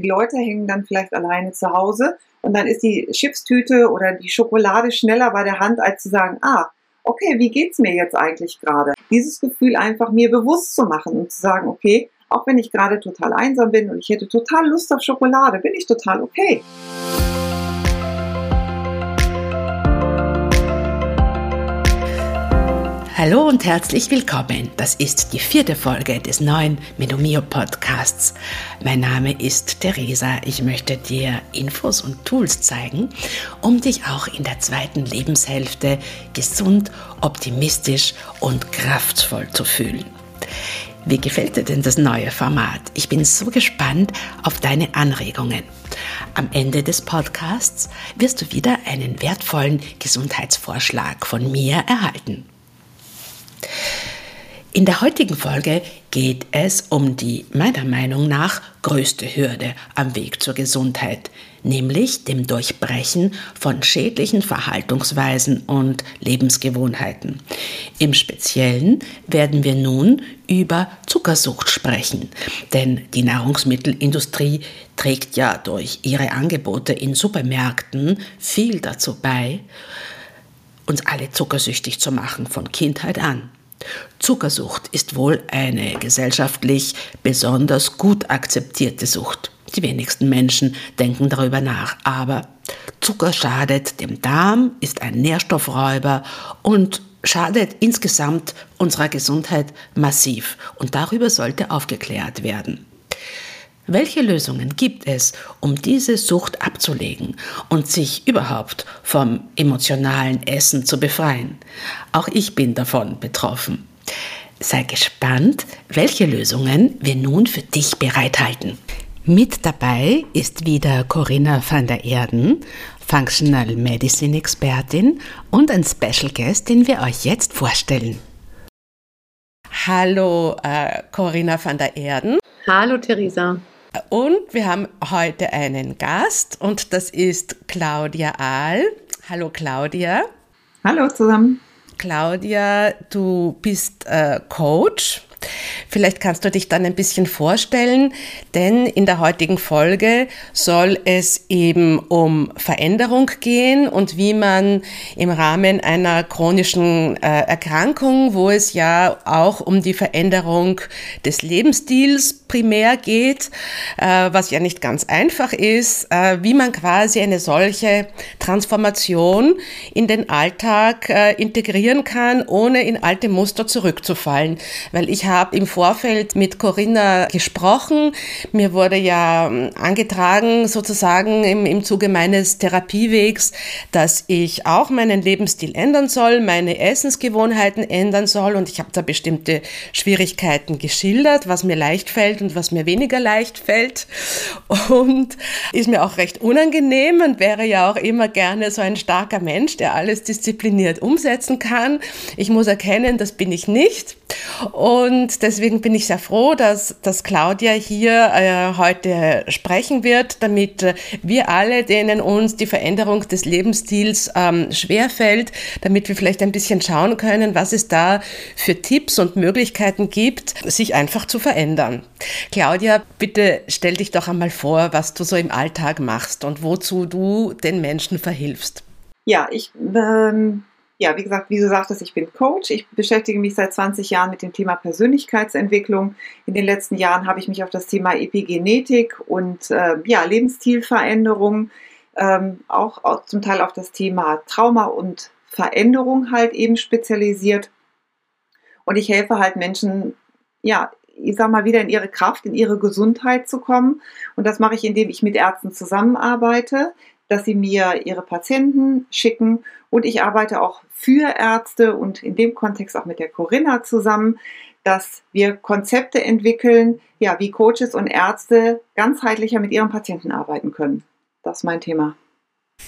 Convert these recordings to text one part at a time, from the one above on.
die Leute hängen dann vielleicht alleine zu Hause und dann ist die Chipstüte oder die Schokolade schneller bei der Hand, als zu sagen, ah, okay, wie geht's mir jetzt eigentlich gerade? Dieses Gefühl einfach mir bewusst zu machen und zu sagen, okay, auch wenn ich gerade total einsam bin und ich hätte total Lust auf Schokolade, bin ich total okay. Hallo und herzlich willkommen. Das ist die vierte Folge des neuen Menomio Podcasts. Mein Name ist Theresa. Ich möchte dir Infos und Tools zeigen, um dich auch in der zweiten Lebenshälfte gesund, optimistisch und kraftvoll zu fühlen. Wie gefällt dir denn das neue Format? Ich bin so gespannt auf deine Anregungen. Am Ende des Podcasts wirst du wieder einen wertvollen Gesundheitsvorschlag von mir erhalten. In der heutigen Folge geht es um die meiner Meinung nach größte Hürde am Weg zur Gesundheit, nämlich dem Durchbrechen von schädlichen Verhaltensweisen und Lebensgewohnheiten. Im Speziellen werden wir nun über Zuckersucht sprechen, denn die Nahrungsmittelindustrie trägt ja durch ihre Angebote in Supermärkten viel dazu bei, uns alle zuckersüchtig zu machen von Kindheit an. Zuckersucht ist wohl eine gesellschaftlich besonders gut akzeptierte Sucht. Die wenigsten Menschen denken darüber nach, aber Zucker schadet dem Darm, ist ein Nährstoffräuber und schadet insgesamt unserer Gesundheit massiv und darüber sollte aufgeklärt werden. Welche Lösungen gibt es, um diese Sucht abzulegen und sich überhaupt vom emotionalen Essen zu befreien? Auch ich bin davon betroffen. Sei gespannt, welche Lösungen wir nun für dich bereithalten. Mit dabei ist wieder Corinna van der Erden, Functional Medicine Expertin und ein Special Guest, den wir euch jetzt vorstellen. Hallo äh, Corinna van der Erden. Hallo Theresa. Und wir haben heute einen Gast und das ist Claudia Ahl. Hallo Claudia. Hallo zusammen. Claudia, du bist äh, Coach Vielleicht kannst du dich dann ein bisschen vorstellen, denn in der heutigen Folge soll es eben um Veränderung gehen und wie man im Rahmen einer chronischen äh, Erkrankung, wo es ja auch um die Veränderung des Lebensstils primär geht, äh, was ja nicht ganz einfach ist, äh, wie man quasi eine solche Transformation in den Alltag integrieren kann, ohne in alte Muster zurückzufallen. Weil ich habe im Vorfeld mit Corinna gesprochen. Mir wurde ja angetragen, sozusagen im, im Zuge meines Therapiewegs, dass ich auch meinen Lebensstil ändern soll, meine Essensgewohnheiten ändern soll. Und ich habe da bestimmte Schwierigkeiten geschildert, was mir leicht fällt und was mir weniger leicht fällt. Und ist mir auch recht unangenehm und wäre ja auch immer gerne so ein starker Mensch, der alles diszipliniert umsetzen kann. Ich muss erkennen, das bin ich nicht. Und deswegen bin ich sehr froh, dass, dass Claudia hier äh, heute sprechen wird, damit äh, wir alle, denen uns die Veränderung des Lebensstils ähm, schwerfällt, damit wir vielleicht ein bisschen schauen können, was es da für Tipps und Möglichkeiten gibt, sich einfach zu verändern. Claudia, bitte stell dich doch einmal vor, was du so im Alltag machst und wozu du den Menschen verhilfst. Ja, ich ähm, ja, wie gesagt, wie du sagtest, ich bin Coach. Ich beschäftige mich seit 20 Jahren mit dem Thema Persönlichkeitsentwicklung. In den letzten Jahren habe ich mich auf das Thema Epigenetik und äh, ja, Lebensstilveränderung, ähm, auch, auch zum Teil auf das Thema Trauma und Veränderung halt eben spezialisiert. Und ich helfe halt Menschen, ja, ich sag mal, wieder in ihre Kraft, in ihre Gesundheit zu kommen. Und das mache ich, indem ich mit Ärzten zusammenarbeite, dass sie mir ihre Patienten schicken und ich arbeite auch für Ärzte und in dem Kontext auch mit der Corinna zusammen, dass wir Konzepte entwickeln, ja, wie Coaches und Ärzte ganzheitlicher mit ihren Patienten arbeiten können. Das ist mein Thema.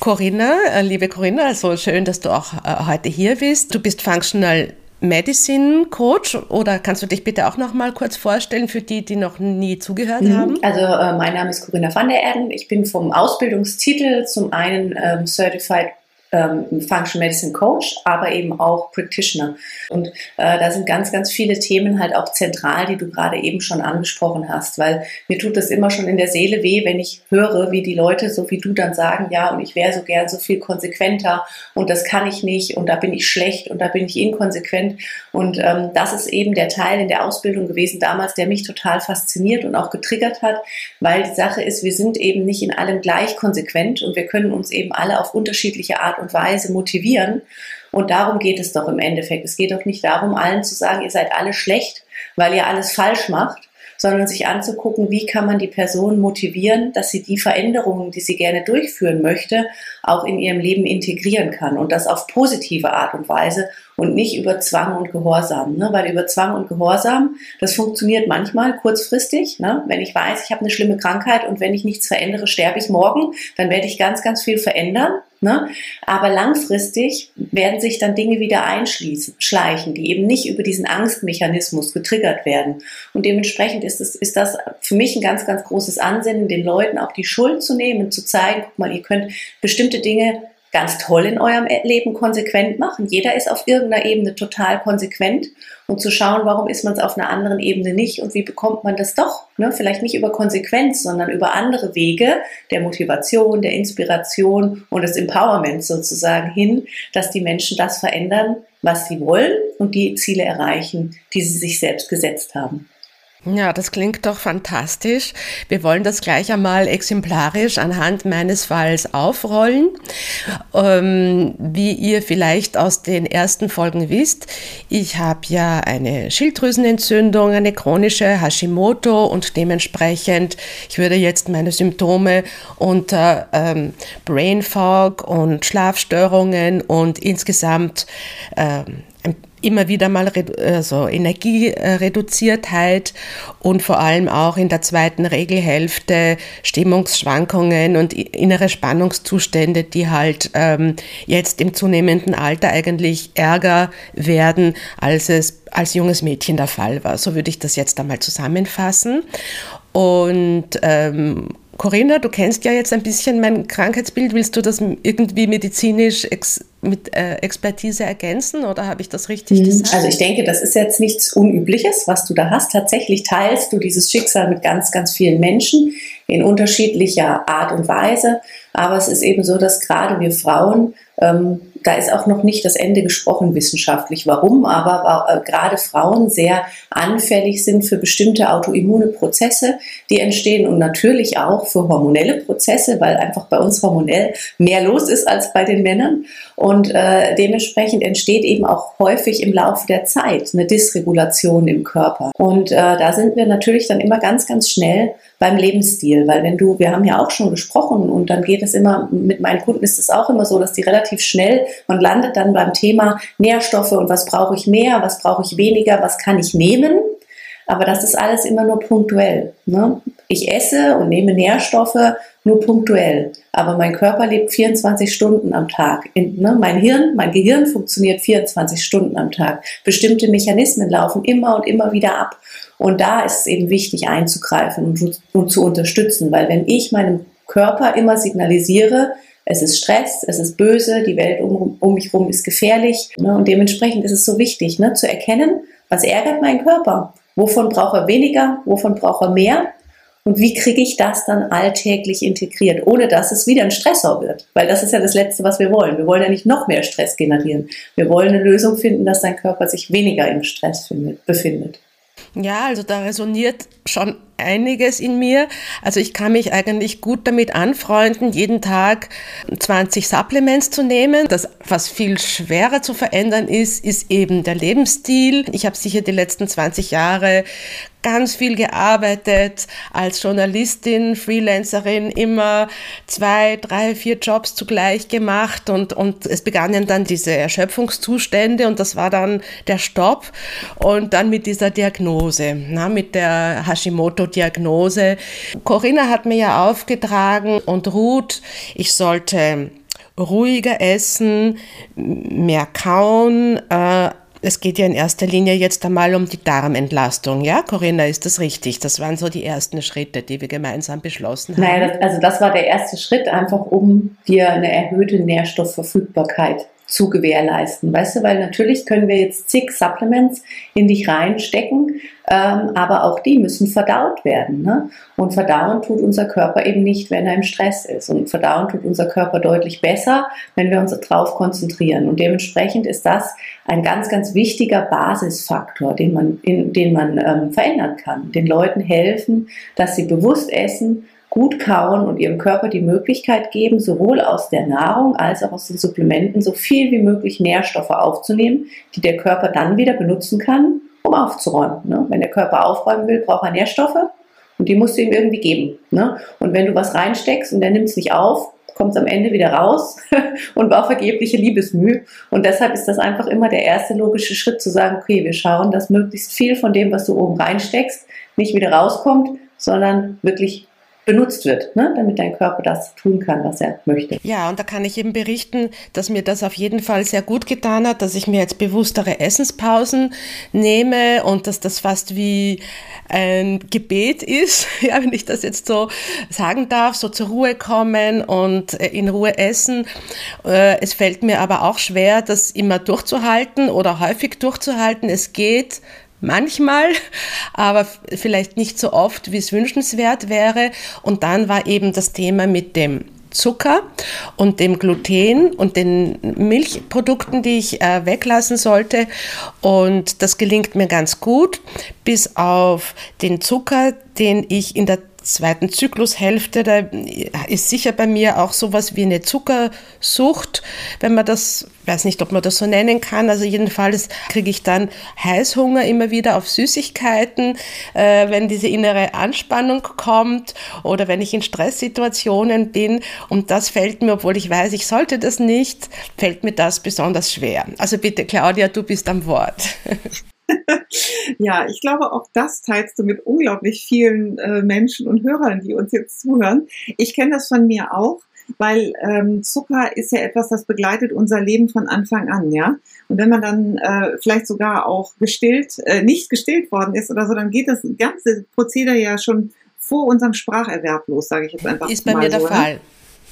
Corinna, äh, liebe Corinna, also schön, dass du auch äh, heute hier bist. Du bist Functional Medicine Coach oder kannst du dich bitte auch noch mal kurz vorstellen für die, die noch nie zugehört mhm. haben? Also äh, mein Name ist Corinna van der Erden. Ich bin vom Ausbildungstitel zum einen ähm, Certified ähm, Functional Medicine Coach, aber eben auch Practitioner. Und äh, da sind ganz, ganz viele Themen halt auch zentral, die du gerade eben schon angesprochen hast, weil mir tut das immer schon in der Seele weh, wenn ich höre, wie die Leute, so wie du dann sagen, ja, und ich wäre so gern so viel konsequenter und das kann ich nicht und da bin ich schlecht und da bin ich inkonsequent. Und ähm, das ist eben der Teil in der Ausbildung gewesen damals, der mich total fasziniert und auch getriggert hat, weil die Sache ist, wir sind eben nicht in allem gleich konsequent und wir können uns eben alle auf unterschiedliche Art und Weise motivieren. Und darum geht es doch im Endeffekt. Es geht doch nicht darum, allen zu sagen, ihr seid alle schlecht, weil ihr alles falsch macht, sondern sich anzugucken, wie kann man die Person motivieren, dass sie die Veränderungen, die sie gerne durchführen möchte, auch in ihrem Leben integrieren kann und das auf positive Art und Weise und nicht über Zwang und Gehorsam. Ne? Weil über Zwang und Gehorsam, das funktioniert manchmal kurzfristig. Ne? Wenn ich weiß, ich habe eine schlimme Krankheit und wenn ich nichts verändere, sterbe ich morgen, dann werde ich ganz, ganz viel verändern. Ne? Aber langfristig werden sich dann Dinge wieder einschließen, schleichen, die eben nicht über diesen Angstmechanismus getriggert werden. Und dementsprechend ist, es, ist das für mich ein ganz, ganz großes Ansinnen, den Leuten auch die Schuld zu nehmen und zu zeigen, guck mal, ihr könnt bestimmte Dinge ganz toll in eurem Leben konsequent machen. Jeder ist auf irgendeiner Ebene total konsequent und zu schauen, warum ist man es auf einer anderen Ebene nicht und wie bekommt man das doch? Ne? Vielleicht nicht über Konsequenz, sondern über andere Wege der Motivation, der Inspiration und des Empowerments sozusagen hin, dass die Menschen das verändern, was sie wollen und die Ziele erreichen, die sie sich selbst gesetzt haben. Ja, das klingt doch fantastisch. Wir wollen das gleich einmal exemplarisch anhand meines Falls aufrollen. Ähm, wie ihr vielleicht aus den ersten Folgen wisst, ich habe ja eine Schilddrüsenentzündung, eine chronische Hashimoto und dementsprechend, ich würde jetzt meine Symptome unter ähm, Brain Fog und Schlafstörungen und insgesamt ähm, immer wieder mal also Energiereduziertheit und vor allem auch in der zweiten Regelhälfte Stimmungsschwankungen und innere Spannungszustände, die halt ähm, jetzt im zunehmenden Alter eigentlich ärger werden, als es als junges Mädchen der Fall war. So würde ich das jetzt einmal zusammenfassen. Und ähm, Corinna, du kennst ja jetzt ein bisschen mein Krankheitsbild. Willst du das irgendwie medizinisch ex mit äh, Expertise ergänzen oder habe ich das richtig mhm. gesagt? Also ich denke, das ist jetzt nichts Unübliches, was du da hast. Tatsächlich teilst du dieses Schicksal mit ganz, ganz vielen Menschen in unterschiedlicher Art und Weise. Aber es ist eben so, dass gerade wir Frauen ähm, da ist auch noch nicht das Ende gesprochen wissenschaftlich, warum, aber äh, gerade Frauen sehr anfällig sind für bestimmte autoimmune Prozesse, die entstehen und natürlich auch für hormonelle Prozesse, weil einfach bei uns hormonell mehr los ist als bei den Männern. Und äh, dementsprechend entsteht eben auch häufig im Laufe der Zeit eine Dysregulation im Körper. Und äh, da sind wir natürlich dann immer ganz, ganz schnell beim Lebensstil, weil wenn du, wir haben ja auch schon gesprochen und dann geht es immer, mit meinen Kunden ist es auch immer so, dass die relativ schnell, man landet dann beim Thema Nährstoffe und was brauche ich mehr, was brauche ich weniger, was kann ich nehmen. Aber das ist alles immer nur punktuell. Ne? Ich esse und nehme Nährstoffe nur punktuell. Aber mein Körper lebt 24 Stunden am Tag. In, ne, mein Hirn, mein Gehirn funktioniert 24 Stunden am Tag. Bestimmte Mechanismen laufen immer und immer wieder ab. Und da ist es eben wichtig einzugreifen und, und zu unterstützen, weil wenn ich meinem Körper immer signalisiere, es ist Stress, es ist böse, die Welt um, um mich herum ist gefährlich. Ne? Und dementsprechend ist es so wichtig, ne, zu erkennen, was ärgert meinen Körper? Wovon braucht er weniger? Wovon braucht er mehr? Und wie kriege ich das dann alltäglich integriert, ohne dass es wieder ein Stressor wird? Weil das ist ja das Letzte, was wir wollen. Wir wollen ja nicht noch mehr Stress generieren. Wir wollen eine Lösung finden, dass dein Körper sich weniger im Stress findet, befindet. Ja, also da resoniert schon einiges in mir. Also ich kann mich eigentlich gut damit anfreunden, jeden Tag 20 Supplements zu nehmen. Das, was viel schwerer zu verändern ist, ist eben der Lebensstil. Ich habe sicher die letzten 20 Jahre ganz viel gearbeitet als Journalistin, Freelancerin, immer zwei, drei, vier Jobs zugleich gemacht und, und es begannen dann diese Erschöpfungszustände und das war dann der Stopp und dann mit dieser Diagnose, na, mit der Hashimoto Diagnose. Corinna hat mir ja aufgetragen und Ruth, ich sollte ruhiger essen, mehr kauen, äh, es geht ja in erster Linie jetzt einmal um die Darmentlastung. Ja, Corinna, ist das richtig? Das waren so die ersten Schritte, die wir gemeinsam beschlossen haben. Naja, das, also das war der erste Schritt, einfach um dir eine erhöhte Nährstoffverfügbarkeit zu gewährleisten. Weißt du, weil natürlich können wir jetzt zig Supplements in dich reinstecken, ähm, aber auch die müssen verdaut werden. Ne? Und verdauen tut unser Körper eben nicht, wenn er im Stress ist. Und verdauen tut unser Körper deutlich besser, wenn wir uns darauf konzentrieren. Und dementsprechend ist das ein ganz, ganz wichtiger Basisfaktor, den man, in, den man ähm, verändern kann. Den Leuten helfen, dass sie bewusst essen, gut kauen und ihrem Körper die Möglichkeit geben, sowohl aus der Nahrung als auch aus den Supplementen so viel wie möglich Nährstoffe aufzunehmen, die der Körper dann wieder benutzen kann, um aufzuräumen. Ne? Wenn der Körper aufräumen will, braucht er Nährstoffe und die musst du ihm irgendwie geben. Ne? Und wenn du was reinsteckst und der nimmt es nicht auf, kommt es am Ende wieder raus und war vergebliche Liebesmüh. Und deshalb ist das einfach immer der erste logische Schritt zu sagen, okay, wir schauen, dass möglichst viel von dem, was du oben reinsteckst, nicht wieder rauskommt, sondern wirklich benutzt wird, ne? damit dein Körper das tun kann, was er möchte. Ja, und da kann ich eben berichten, dass mir das auf jeden Fall sehr gut getan hat, dass ich mir jetzt bewusstere Essenspausen nehme und dass das fast wie ein Gebet ist, ja, wenn ich das jetzt so sagen darf, so zur Ruhe kommen und äh, in Ruhe essen. Äh, es fällt mir aber auch schwer, das immer durchzuhalten oder häufig durchzuhalten. Es geht manchmal, aber vielleicht nicht so oft, wie es wünschenswert wäre. Und dann war eben das Thema mit dem Zucker und dem Gluten und den Milchprodukten, die ich äh, weglassen sollte. Und das gelingt mir ganz gut, bis auf den Zucker, den ich in der zweiten Zyklushälfte, da ist sicher bei mir auch sowas wie eine Zuckersucht, wenn man das, weiß nicht, ob man das so nennen kann, also jedenfalls kriege ich dann Heißhunger immer wieder auf Süßigkeiten, äh, wenn diese innere Anspannung kommt oder wenn ich in Stresssituationen bin und das fällt mir, obwohl ich weiß, ich sollte das nicht, fällt mir das besonders schwer. Also bitte Claudia, du bist am Wort. ja, ich glaube, auch das teilst du mit unglaublich vielen äh, Menschen und Hörern, die uns jetzt zuhören. Ich kenne das von mir auch, weil ähm, Zucker ist ja etwas, das begleitet unser Leben von Anfang an, ja. Und wenn man dann äh, vielleicht sogar auch gestillt, äh, nicht gestillt worden ist oder so, dann geht das ganze Prozedere ja schon vor unserem Spracherwerb los, sage ich jetzt einfach. Ist bei mir so, der Fall.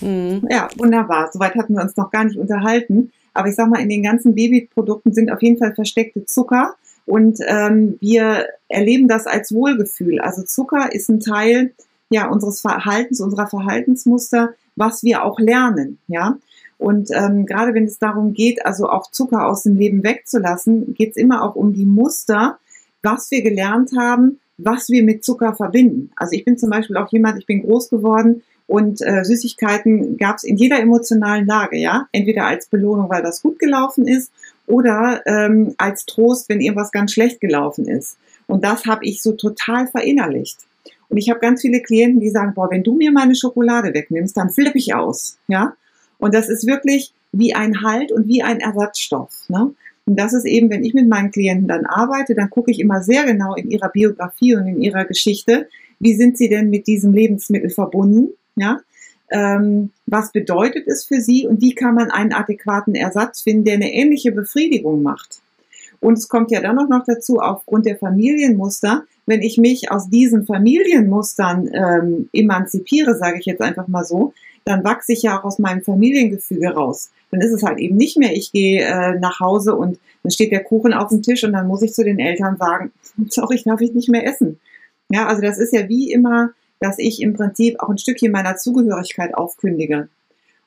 Mhm. Ja, wunderbar. Soweit hatten wir uns noch gar nicht unterhalten. Aber ich sag mal, in den ganzen Babyprodukten sind auf jeden Fall versteckte Zucker und ähm, wir erleben das als Wohlgefühl. Also Zucker ist ein Teil ja unseres Verhaltens, unserer Verhaltensmuster, was wir auch lernen, ja. Und ähm, gerade wenn es darum geht, also auch Zucker aus dem Leben wegzulassen, geht es immer auch um die Muster, was wir gelernt haben, was wir mit Zucker verbinden. Also ich bin zum Beispiel auch jemand, ich bin groß geworden und äh, Süßigkeiten gab es in jeder emotionalen Lage, ja. Entweder als Belohnung, weil das gut gelaufen ist, oder ähm, als Trost, wenn irgendwas ganz schlecht gelaufen ist. Und das habe ich so total verinnerlicht. Und ich habe ganz viele Klienten, die sagen, boah, wenn du mir meine Schokolade wegnimmst, dann flippe ich aus. Ja? Und das ist wirklich wie ein Halt und wie ein Ersatzstoff. Ne? Und das ist eben, wenn ich mit meinen Klienten dann arbeite, dann gucke ich immer sehr genau in ihrer Biografie und in ihrer Geschichte, wie sind sie denn mit diesem Lebensmittel verbunden? Ja? Ähm, was bedeutet es für sie und wie kann man einen adäquaten Ersatz finden, der eine ähnliche Befriedigung macht. Und es kommt ja dann auch noch dazu, aufgrund der Familienmuster, wenn ich mich aus diesen Familienmustern ähm, emanzipiere, sage ich jetzt einfach mal so, dann wachse ich ja auch aus meinem Familiengefüge raus. Dann ist es halt eben nicht mehr, ich gehe äh, nach Hause und dann steht der Kuchen auf dem Tisch und dann muss ich zu den Eltern sagen, sorry, darf ich nicht mehr essen. Ja, also das ist ja wie immer dass ich im Prinzip auch ein Stückchen meiner Zugehörigkeit aufkündige.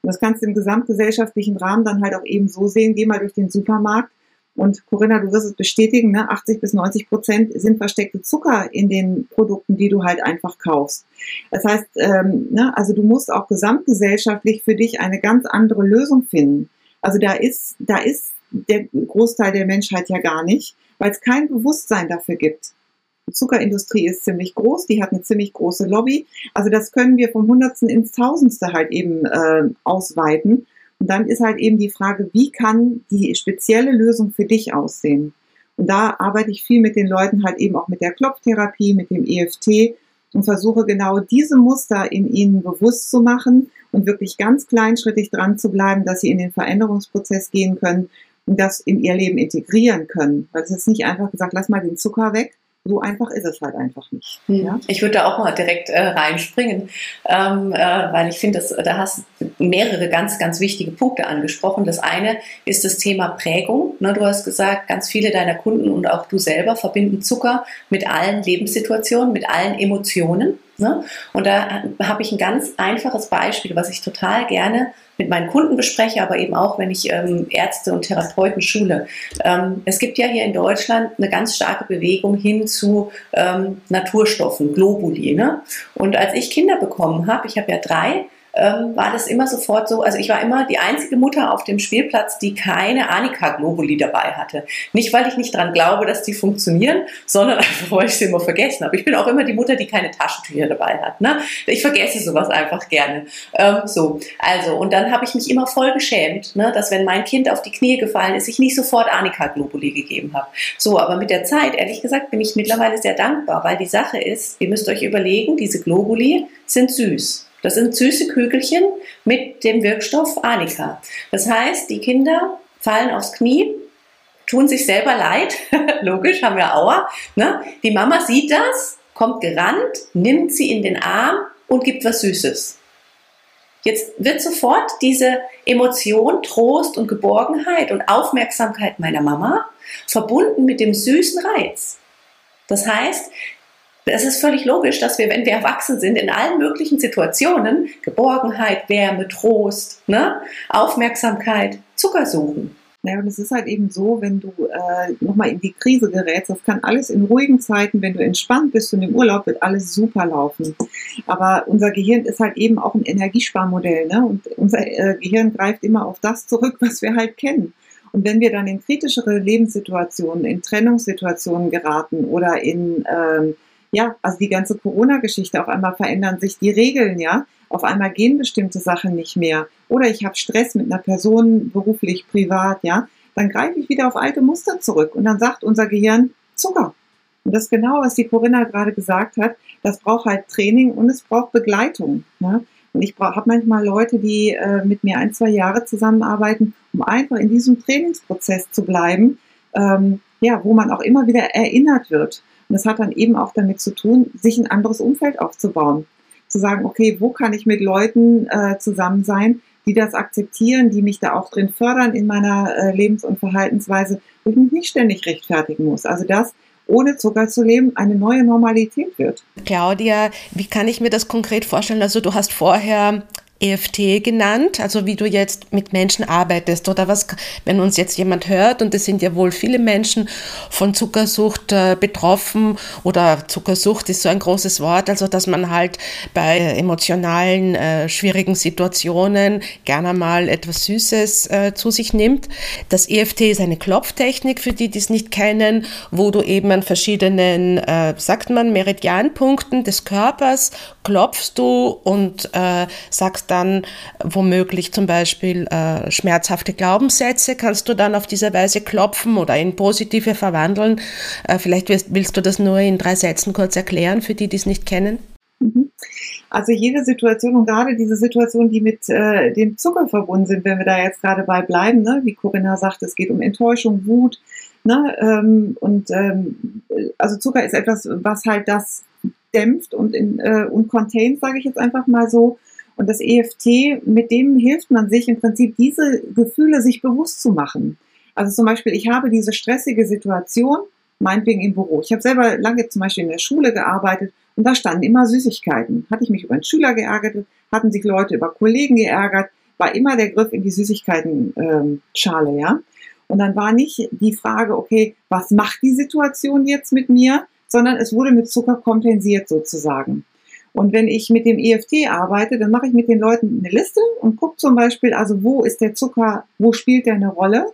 Und das kannst du im gesamtgesellschaftlichen Rahmen dann halt auch eben so sehen, geh mal durch den Supermarkt und Corinna, du wirst es bestätigen, ne? 80 bis 90 Prozent sind versteckte Zucker in den Produkten, die du halt einfach kaufst. Das heißt, ähm, ne, also du musst auch gesamtgesellschaftlich für dich eine ganz andere Lösung finden. Also da ist, da ist der Großteil der Menschheit ja gar nicht, weil es kein Bewusstsein dafür gibt. Die Zuckerindustrie ist ziemlich groß, die hat eine ziemlich große Lobby. Also das können wir vom Hundertsten ins Tausendste halt eben äh, ausweiten. Und dann ist halt eben die Frage, wie kann die spezielle Lösung für dich aussehen? Und da arbeite ich viel mit den Leuten halt eben auch mit der Klopftherapie, mit dem EFT und versuche genau diese Muster in ihnen bewusst zu machen und wirklich ganz kleinschrittig dran zu bleiben, dass sie in den Veränderungsprozess gehen können und das in ihr Leben integrieren können. Weil es ist nicht einfach gesagt, lass mal den Zucker weg, so einfach ist es halt einfach nicht. Hm. Ja? Ich würde da auch mal direkt äh, reinspringen, ähm, äh, weil ich finde, da hast mehrere ganz, ganz wichtige Punkte angesprochen. Das eine ist das Thema Prägung. Ne, du hast gesagt, ganz viele deiner Kunden und auch du selber verbinden Zucker mit allen Lebenssituationen, mit allen Emotionen. Ne? Und da habe ich ein ganz einfaches Beispiel, was ich total gerne mit meinen Kunden bespreche, aber eben auch, wenn ich ähm, Ärzte und Therapeuten schule. Ähm, es gibt ja hier in Deutschland eine ganz starke Bewegung hin zu ähm, Naturstoffen, Globuli. Ne? Und als ich Kinder bekommen habe, ich habe ja drei, ähm, war das immer sofort so, also ich war immer die einzige Mutter auf dem Spielplatz, die keine Anika-Globuli dabei hatte. Nicht, weil ich nicht dran glaube, dass die funktionieren, sondern einfach, weil ich sie immer vergessen habe. Ich bin auch immer die Mutter, die keine Taschentücher dabei hat. Ne? Ich vergesse sowas einfach gerne. Ähm, so, also, und dann habe ich mich immer voll geschämt, ne, dass wenn mein Kind auf die Knie gefallen ist, ich nicht sofort Anika-Globuli gegeben habe. So, aber mit der Zeit, ehrlich gesagt, bin ich mittlerweile sehr dankbar, weil die Sache ist, ihr müsst euch überlegen, diese Globuli sind süß. Das sind süße Kügelchen mit dem Wirkstoff Anika. Das heißt, die Kinder fallen aufs Knie, tun sich selber leid, logisch, haben wir Aua. Ne? Die Mama sieht das, kommt gerannt, nimmt sie in den Arm und gibt was Süßes. Jetzt wird sofort diese Emotion, Trost und Geborgenheit und Aufmerksamkeit meiner Mama verbunden mit dem süßen Reiz. Das heißt, es ist völlig logisch, dass wir, wenn wir erwachsen sind, in allen möglichen Situationen Geborgenheit, Wärme, Trost, ne, Aufmerksamkeit, Zucker suchen. Naja, und es ist halt eben so, wenn du äh, nochmal in die Krise gerätst, das kann alles in ruhigen Zeiten, wenn du entspannt bist und im Urlaub, wird alles super laufen. Aber unser Gehirn ist halt eben auch ein Energiesparmodell, ne? Und unser äh, Gehirn greift immer auf das zurück, was wir halt kennen. Und wenn wir dann in kritischere Lebenssituationen, in Trennungssituationen geraten oder in ähm, ja, also die ganze Corona-Geschichte, auf einmal verändern sich die Regeln, ja. Auf einmal gehen bestimmte Sachen nicht mehr. Oder ich habe Stress mit einer Person, beruflich, privat, ja. Dann greife ich wieder auf alte Muster zurück und dann sagt unser Gehirn Zucker. Und das ist genau, was die Corinna gerade gesagt hat. Das braucht halt Training und es braucht Begleitung. Ja? Und ich habe manchmal Leute, die äh, mit mir ein, zwei Jahre zusammenarbeiten, um einfach in diesem Trainingsprozess zu bleiben, ähm, ja, wo man auch immer wieder erinnert wird. Und das hat dann eben auch damit zu tun, sich ein anderes Umfeld aufzubauen. Zu sagen, okay, wo kann ich mit Leuten äh, zusammen sein, die das akzeptieren, die mich da auch drin fördern in meiner äh, Lebens- und Verhaltensweise, wo ich mich nicht ständig rechtfertigen muss. Also das ohne Zucker zu leben, eine neue Normalität wird. Claudia, wie kann ich mir das konkret vorstellen? Also du hast vorher EFT genannt, also wie du jetzt mit Menschen arbeitest oder was, wenn uns jetzt jemand hört und es sind ja wohl viele Menschen von Zuckersucht äh, betroffen oder Zuckersucht ist so ein großes Wort, also dass man halt bei emotionalen, äh, schwierigen Situationen gerne mal etwas Süßes äh, zu sich nimmt. Das EFT ist eine Klopftechnik, für die, die es nicht kennen, wo du eben an verschiedenen, äh, sagt man, Meridianpunkten des Körpers klopfst du und äh, sagst dann womöglich zum Beispiel äh, schmerzhafte Glaubenssätze, kannst du dann auf diese Weise klopfen oder in positive verwandeln. Äh, vielleicht willst, willst, du das nur in drei Sätzen kurz erklären, für die, die es nicht kennen. Mhm. Also jede Situation und gerade diese Situation, die mit äh, dem Zucker verbunden sind, wenn wir da jetzt gerade bei bleiben, ne? wie Corinna sagt, es geht um Enttäuschung, Wut, ne? Ähm, und ähm, also Zucker ist etwas, was halt das dämpft und, in, äh, und containt, sage ich jetzt einfach mal so. Und das EFT, mit dem hilft man sich im Prinzip, diese Gefühle sich bewusst zu machen. Also zum Beispiel, ich habe diese stressige Situation, meinetwegen im Büro. Ich habe selber lange zum Beispiel in der Schule gearbeitet und da standen immer Süßigkeiten. Hatte ich mich über einen Schüler geärgert, hatten sich Leute über Kollegen geärgert, war immer der Griff in die Süßigkeiten-Schale, ähm, ja. Und dann war nicht die Frage, okay, was macht die Situation jetzt mit mir, sondern es wurde mit Zucker kompensiert sozusagen. Und wenn ich mit dem EFT arbeite, dann mache ich mit den Leuten eine Liste und gucke zum Beispiel, also wo ist der Zucker, wo spielt der eine Rolle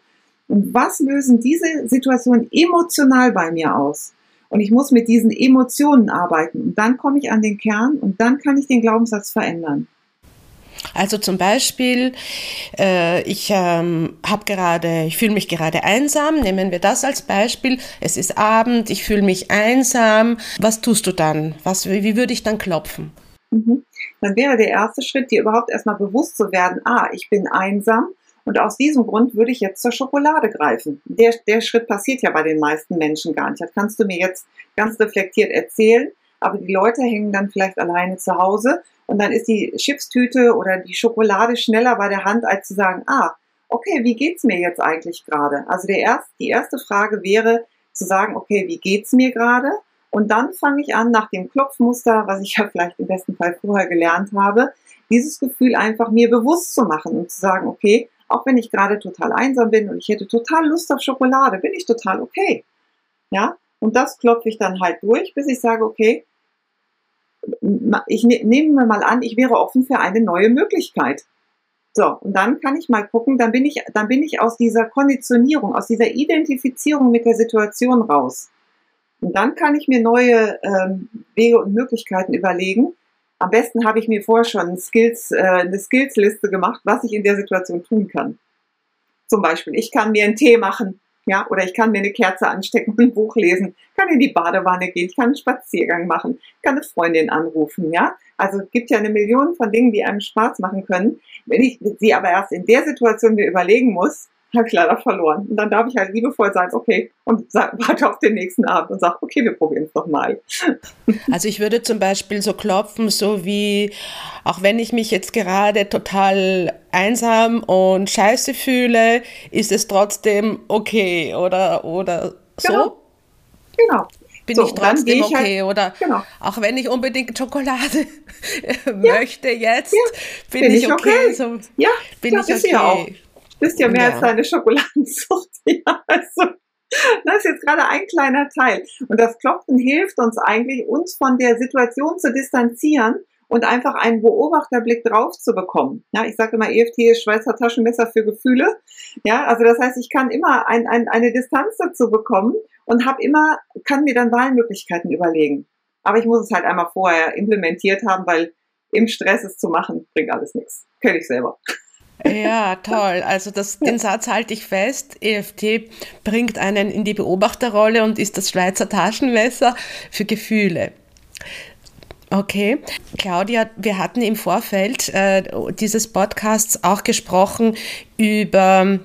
und was lösen diese Situationen emotional bei mir aus. Und ich muss mit diesen Emotionen arbeiten und dann komme ich an den Kern und dann kann ich den Glaubenssatz verändern. Also zum Beispiel, äh, ich ähm, habe gerade, ich fühle mich gerade einsam. Nehmen wir das als Beispiel. Es ist Abend, ich fühle mich einsam. Was tust du dann? Was, wie würde ich dann klopfen? Mhm. Dann wäre der erste Schritt, dir überhaupt erstmal bewusst zu werden, ah, ich bin einsam Und aus diesem Grund würde ich jetzt zur Schokolade greifen. Der, der Schritt passiert ja bei den meisten Menschen gar nicht. Das kannst du mir jetzt ganz reflektiert erzählen, aber die Leute hängen dann vielleicht alleine zu Hause und dann ist die Chipstüte oder die Schokolade schneller bei der Hand, als zu sagen, ah, okay, wie geht's mir jetzt eigentlich gerade? Also der erst, die erste Frage wäre zu sagen, okay, wie geht's mir gerade? Und dann fange ich an, nach dem Klopfmuster, was ich ja vielleicht im besten Fall vorher gelernt habe, dieses Gefühl einfach mir bewusst zu machen und zu sagen, okay, auch wenn ich gerade total einsam bin und ich hätte total Lust auf Schokolade, bin ich total okay. Ja, und das klopfe ich dann halt durch, bis ich sage, okay, ich ne, nehme mal an, ich wäre offen für eine neue Möglichkeit. So, und dann kann ich mal gucken, dann bin ich, dann bin ich aus dieser Konditionierung, aus dieser Identifizierung mit der Situation raus. Und dann kann ich mir neue ähm, Wege und Möglichkeiten überlegen. Am besten habe ich mir vorher schon Skills, äh, eine Skillsliste gemacht, was ich in der Situation tun kann. Zum Beispiel, ich kann mir einen Tee machen, ja, oder ich kann mir eine Kerze anstecken und ein Buch lesen, kann in die Badewanne gehen, ich kann einen Spaziergang machen, kann eine Freundin anrufen, ja. Also es gibt ja eine Million von Dingen, die einem Spaß machen können. Wenn ich sie aber erst in der Situation mir überlegen muss, habe ich leider verloren. Und dann darf ich halt liebevoll sagen, okay, und sag, warte auf den nächsten Abend und sage, okay, wir probieren es doch mal. Also ich würde zum Beispiel so klopfen, so wie, auch wenn ich mich jetzt gerade total einsam und scheiße fühle, ist es trotzdem okay oder, oder so? Genau. genau. Bin so, ich trotzdem ich okay halt, oder genau. auch wenn ich unbedingt Schokolade möchte jetzt, ja. bin, bin, ich okay. okay. So, ja, bin ich okay. Ja auch bist ja mehr ja. als deine Schokoladenzucht. Ja, also, das ist jetzt gerade ein kleiner Teil. Und das Klopfen hilft uns eigentlich, uns von der Situation zu distanzieren und einfach einen Beobachterblick drauf zu bekommen. Ja, ich sage immer, EFT ist Schweizer Taschenmesser für Gefühle. Ja, also das heißt, ich kann immer ein, ein, eine Distanz dazu bekommen und habe immer, kann mir dann Wahlmöglichkeiten überlegen. Aber ich muss es halt einmal vorher implementiert haben, weil im Stress es zu machen, bringt alles nichts. Kenne ich selber. Ja, toll. Also das, den Satz halte ich fest. EFT bringt einen in die Beobachterrolle und ist das Schweizer Taschenmesser für Gefühle. Okay. Claudia, wir hatten im Vorfeld äh, dieses Podcasts auch gesprochen über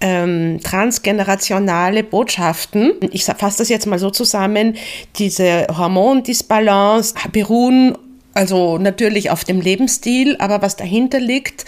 ähm, transgenerationale Botschaften. Ich fasse das jetzt mal so zusammen. Diese Hormondisbalance beruhen also natürlich auf dem Lebensstil, aber was dahinter liegt,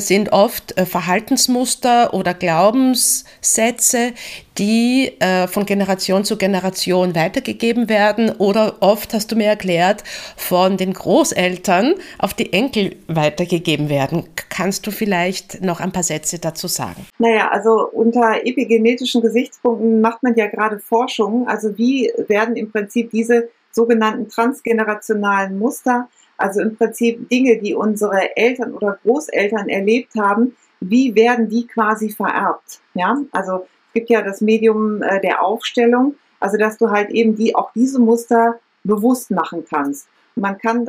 sind oft äh, Verhaltensmuster oder Glaubenssätze, die äh, von Generation zu Generation weitergegeben werden oder oft, hast du mir erklärt, von den Großeltern auf die Enkel weitergegeben werden. Kannst du vielleicht noch ein paar Sätze dazu sagen? Naja, also unter epigenetischen Gesichtspunkten macht man ja gerade Forschung. Also wie werden im Prinzip diese sogenannten transgenerationalen Muster, also im Prinzip Dinge, die unsere Eltern oder Großeltern erlebt haben, wie werden die quasi vererbt? Ja, also es gibt ja das Medium äh, der Aufstellung, also dass du halt eben die auch diese Muster bewusst machen kannst. man kann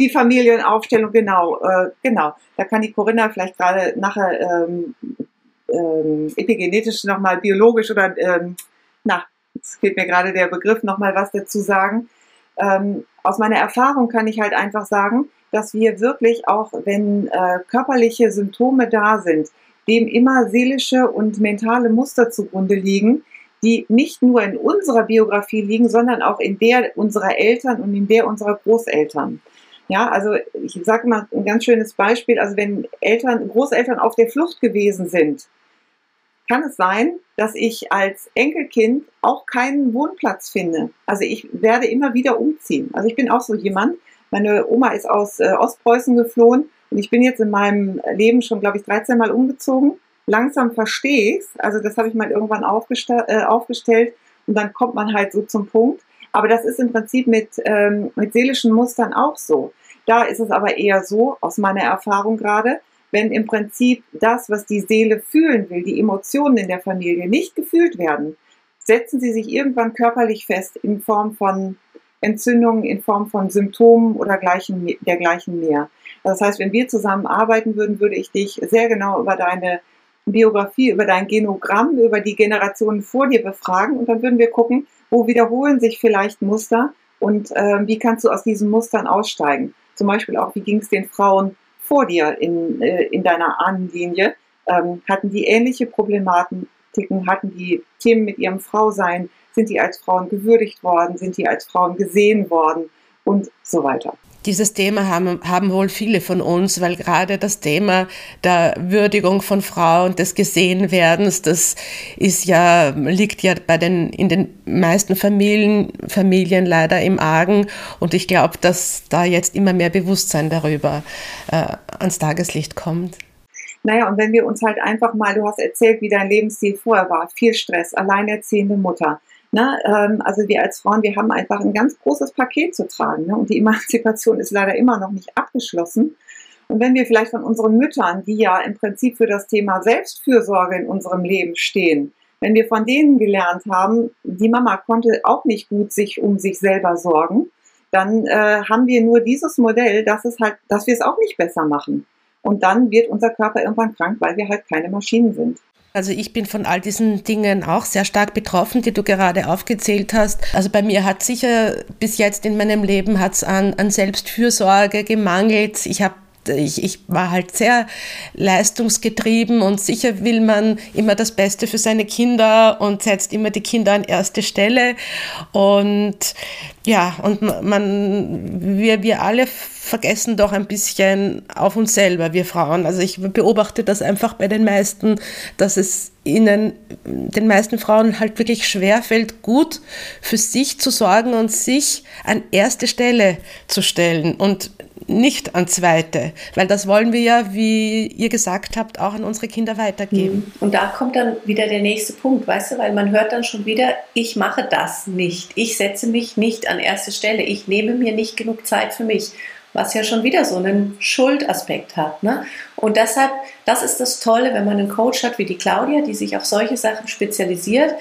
die Familienaufstellung genau, äh, genau. Da kann die Corinna vielleicht gerade nachher ähm, ähm, epigenetisch nochmal biologisch oder ähm, na jetzt fehlt mir gerade der Begriff, nochmal was dazu sagen. Ähm, aus meiner Erfahrung kann ich halt einfach sagen, dass wir wirklich auch, wenn äh, körperliche Symptome da sind, dem immer seelische und mentale Muster zugrunde liegen, die nicht nur in unserer Biografie liegen, sondern auch in der unserer Eltern und in der unserer Großeltern. Ja, also ich sage mal ein ganz schönes Beispiel. Also wenn Eltern, Großeltern auf der Flucht gewesen sind, kann es sein, dass ich als Enkelkind auch keinen Wohnplatz finde. Also ich werde immer wieder umziehen. Also ich bin auch so jemand. Meine Oma ist aus äh, Ostpreußen geflohen und ich bin jetzt in meinem Leben schon, glaube ich, 13 Mal umgezogen. Langsam verstehe ich Also das habe ich mal irgendwann aufgestell, äh, aufgestellt und dann kommt man halt so zum Punkt. Aber das ist im Prinzip mit, ähm, mit seelischen Mustern auch so. Da ist es aber eher so, aus meiner Erfahrung gerade, wenn im Prinzip das, was die Seele fühlen will, die Emotionen in der Familie nicht gefühlt werden, setzen sie sich irgendwann körperlich fest in Form von Entzündungen, in Form von Symptomen oder gleichen, dergleichen mehr. Das heißt, wenn wir zusammen arbeiten würden, würde ich dich sehr genau über deine Biografie, über dein Genogramm, über die Generationen vor dir befragen und dann würden wir gucken, wo wiederholen sich vielleicht Muster und äh, wie kannst du aus diesen Mustern aussteigen. Zum Beispiel auch, wie ging es den Frauen vor dir in, äh, in deiner Ahnenlinie, Ähm, hatten die ähnliche Problematiken? Hatten die Themen mit ihrem Frausein? Sind die als Frauen gewürdigt worden? Sind die als Frauen gesehen worden? Und so weiter. Dieses Thema haben, haben wohl viele von uns, weil gerade das Thema der Würdigung von Frauen, des Gesehenwerdens, das ist ja, liegt ja bei den, in den meisten Familien, Familien leider im Argen. Und ich glaube, dass da jetzt immer mehr Bewusstsein darüber äh, ans Tageslicht kommt. Naja, und wenn wir uns halt einfach mal, du hast erzählt, wie dein Lebensstil vorher war, viel Stress, alleinerziehende Mutter, Ne? Ähm, also wir als Frauen, wir haben einfach ein ganz großes Paket zu tragen. Ne? Und die Emanzipation ist leider immer noch nicht abgeschlossen. Und wenn wir vielleicht von unseren Müttern, die ja im Prinzip für das Thema Selbstfürsorge in unserem Leben stehen, wenn wir von denen gelernt haben, die Mama konnte auch nicht gut sich um sich selber sorgen, dann äh, haben wir nur dieses Modell, dass es halt, dass wir es auch nicht besser machen. Und dann wird unser Körper irgendwann krank, weil wir halt keine Maschinen sind. Also ich bin von all diesen Dingen auch sehr stark betroffen, die du gerade aufgezählt hast. Also bei mir hat sicher bis jetzt in meinem Leben hat's an, an Selbstfürsorge gemangelt. Ich habe ich, ich war halt sehr leistungsgetrieben und sicher will man immer das Beste für seine Kinder und setzt immer die Kinder an erste Stelle. Und ja, und man, wir, wir alle vergessen doch ein bisschen auf uns selber, wir Frauen. Also ich beobachte das einfach bei den meisten, dass es ihnen, den meisten Frauen halt wirklich schwer fällt, gut für sich zu sorgen und sich an erste Stelle zu stellen und nicht an zweite, weil das wollen wir ja, wie ihr gesagt habt, auch an unsere Kinder weitergeben. Mhm. Und da kommt dann wieder der nächste Punkt, weißt du, weil man hört dann schon wieder, ich mache das nicht, ich setze mich nicht an erste Stelle, ich nehme mir nicht genug Zeit für mich, was ja schon wieder so einen Schuldaspekt hat. Ne? Und deshalb, das ist das Tolle, wenn man einen Coach hat wie die Claudia, die sich auf solche Sachen spezialisiert,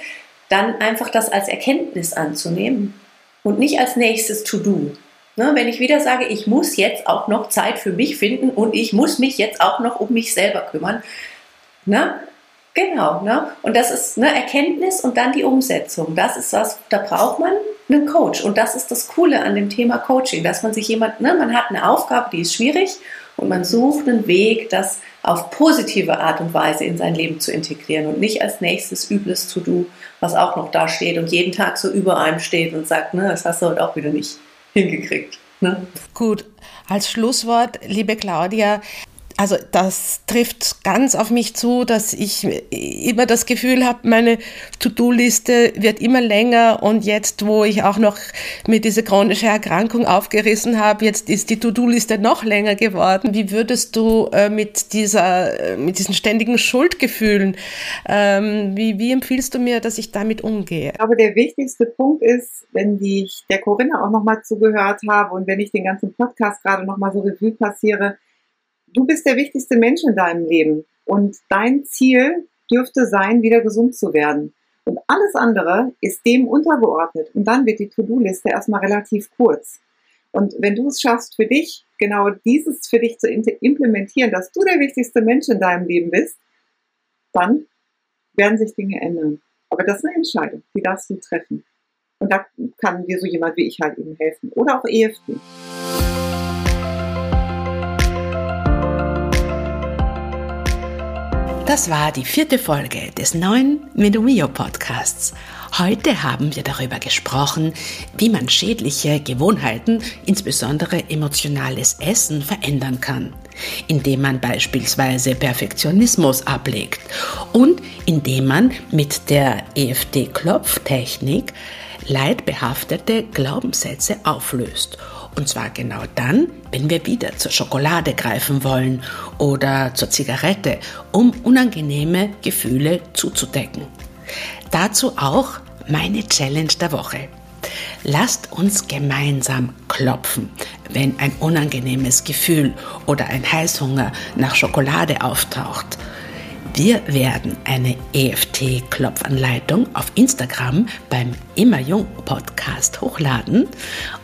dann einfach das als Erkenntnis anzunehmen und nicht als nächstes To-Do. Ne, wenn ich wieder sage, ich muss jetzt auch noch Zeit für mich finden und ich muss mich jetzt auch noch um mich selber kümmern. Ne? Genau, ne? Und das ist eine Erkenntnis und dann die Umsetzung. Das ist was, da braucht man einen Coach. Und das ist das Coole an dem Thema Coaching, dass man sich jemand, ne, man hat eine Aufgabe, die ist schwierig und man sucht einen Weg, das auf positive Art und Weise in sein Leben zu integrieren und nicht als nächstes übles To-Do, was auch noch da steht und jeden Tag so über einem steht und sagt, ne, das hast du heute auch wieder nicht hingekriegt. Ne? Gut, als Schlusswort, liebe Claudia, also das trifft ganz auf mich zu, dass ich immer das Gefühl habe, meine To-Do-Liste wird immer länger und jetzt, wo ich auch noch mir diese chronische Erkrankung aufgerissen habe, jetzt ist die To-Do-Liste noch länger geworden. Wie würdest du äh, mit dieser, äh, mit diesen ständigen Schuldgefühlen, ähm, wie, wie empfiehlst du mir, dass ich damit umgehe? Aber der wichtigste Punkt ist, wenn ich der Corinna auch nochmal zugehört habe und wenn ich den ganzen Podcast gerade nochmal so Revue passiere, du bist der wichtigste Mensch in deinem Leben und dein Ziel dürfte sein, wieder gesund zu werden. Und alles andere ist dem untergeordnet. Und dann wird die To-Do-Liste erstmal relativ kurz. Und wenn du es schaffst, für dich genau dieses für dich zu implementieren, dass du der wichtigste Mensch in deinem Leben bist, dann werden sich Dinge ändern. Aber das ist eine Entscheidung, die darfst du treffen. Und da kann dir so jemand wie ich halt eben helfen. Oder auch EFT. Das war die vierte Folge des neuen Medomio Podcasts. Heute haben wir darüber gesprochen, wie man schädliche Gewohnheiten, insbesondere emotionales Essen, verändern kann, indem man beispielsweise Perfektionismus ablegt und indem man mit der EFT-Klopftechnik leidbehaftete Glaubenssätze auflöst und zwar genau dann, wenn wir wieder zur Schokolade greifen wollen oder zur Zigarette, um unangenehme Gefühle zuzudecken. Dazu auch meine Challenge der Woche. Lasst uns gemeinsam klopfen, wenn ein unangenehmes Gefühl oder ein Heißhunger nach Schokolade auftaucht wir werden eine EFT-Klopfanleitung auf Instagram beim Immerjung Podcast hochladen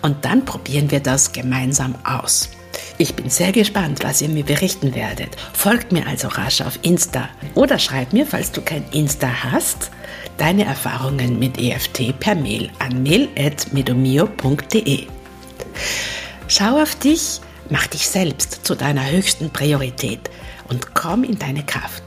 und dann probieren wir das gemeinsam aus. Ich bin sehr gespannt, was ihr mir berichten werdet. Folgt mir also rasch auf Insta oder schreib mir, falls du kein Insta hast, deine Erfahrungen mit EFT per Mail an mail.medomio.de. Schau auf dich, mach dich selbst zu deiner höchsten Priorität und komm in deine Kraft.